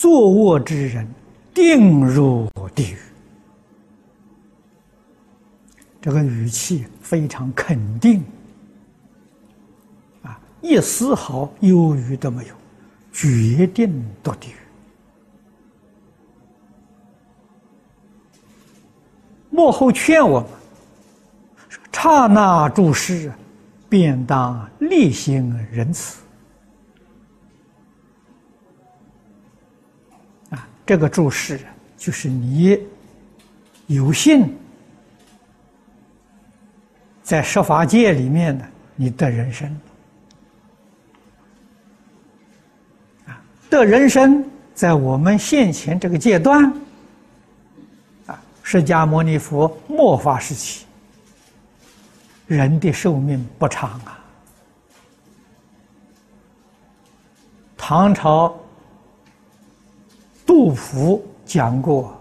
作恶之人，定入地狱。这个语气非常肯定，啊，一丝毫犹豫都没有，决定堕地狱。幕后劝我们：刹那诸事，便当立心仁慈。啊，这个注释就是你有幸在十法界里面的你的人生啊，的人生在我们现前这个阶段啊，释迦牟尼佛末法时期，人的寿命不长啊，唐朝。杜甫讲过：“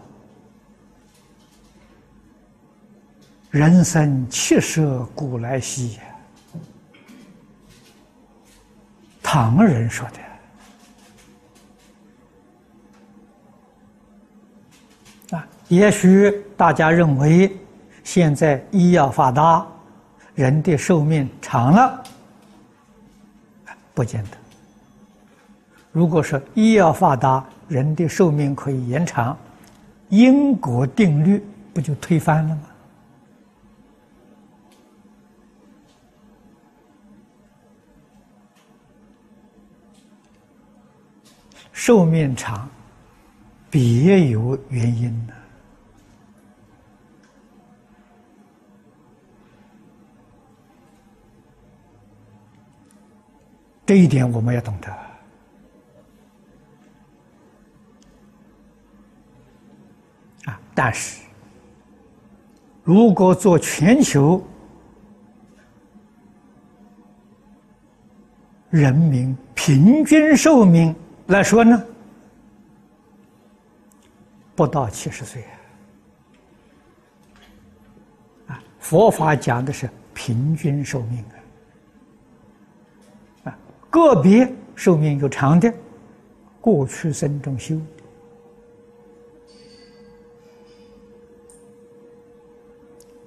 人生七十古来稀。”唐人说的啊，也许大家认为现在医药发达，人的寿命长了，不见得。如果说医药发达，人的寿命可以延长，因果定律不就推翻了吗？寿命长，别有原因呢。这一点我们要懂得。但是，如果做全球人民平均寿命来说呢，不到七十岁啊！佛法讲的是平均寿命啊，啊，个别寿命有长的，过去生中修。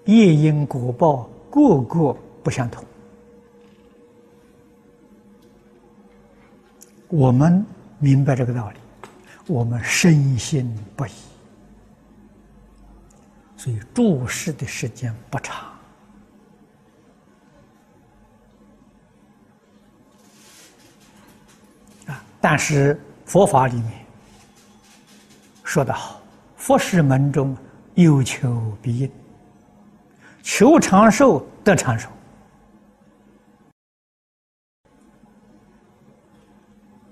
业因果报，个个不相同。我们明白这个道理，我们深信不疑，所以注视的时间不长啊。但是佛法里面说得好，佛事门中有求必应。求长寿得长寿，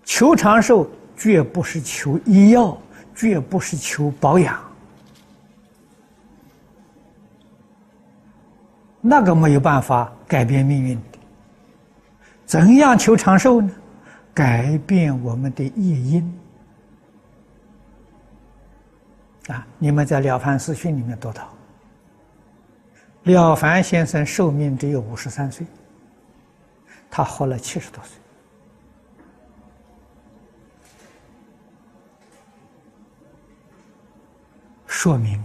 求长寿绝不是求医药，绝不是求保养，那个没有办法改变命运的。怎样求长寿呢？改变我们的业因。啊，你们在《了凡四训》里面读到。了凡先生寿命只有五十三岁，他活了七十多岁，说明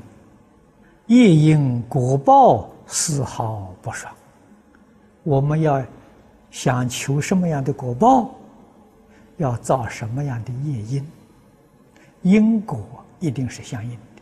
业因果报丝毫不爽。我们要想求什么样的果报，要造什么样的业因，因果一定是相应的。